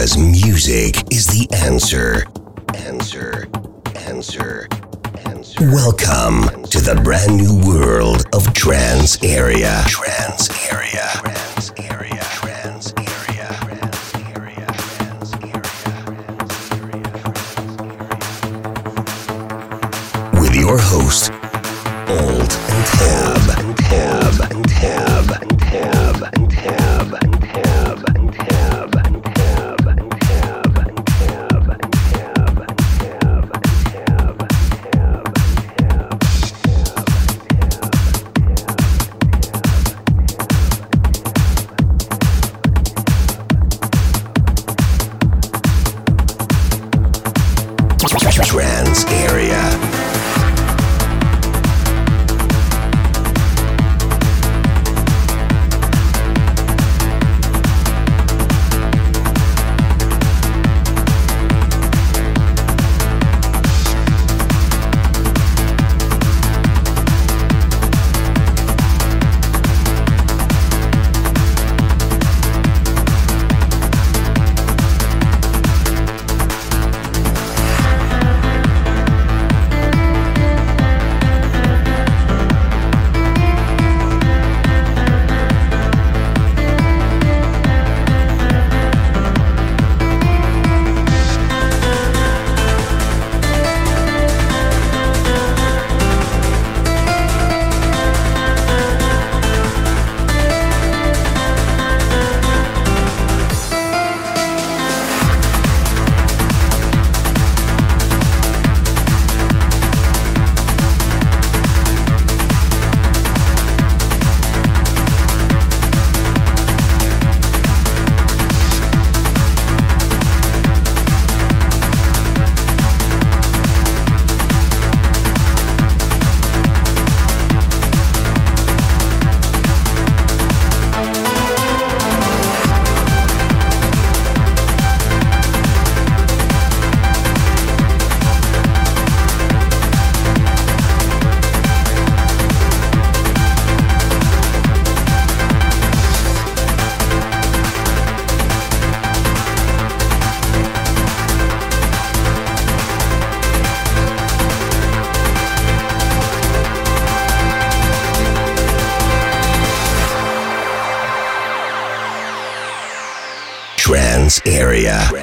Because music is the answer. Answer. Answer. Answer. Welcome to the brand new world of Trance Area. Trance Area. Trance Area. Trance Area. Trance Area. Trance Area. With your host, Area.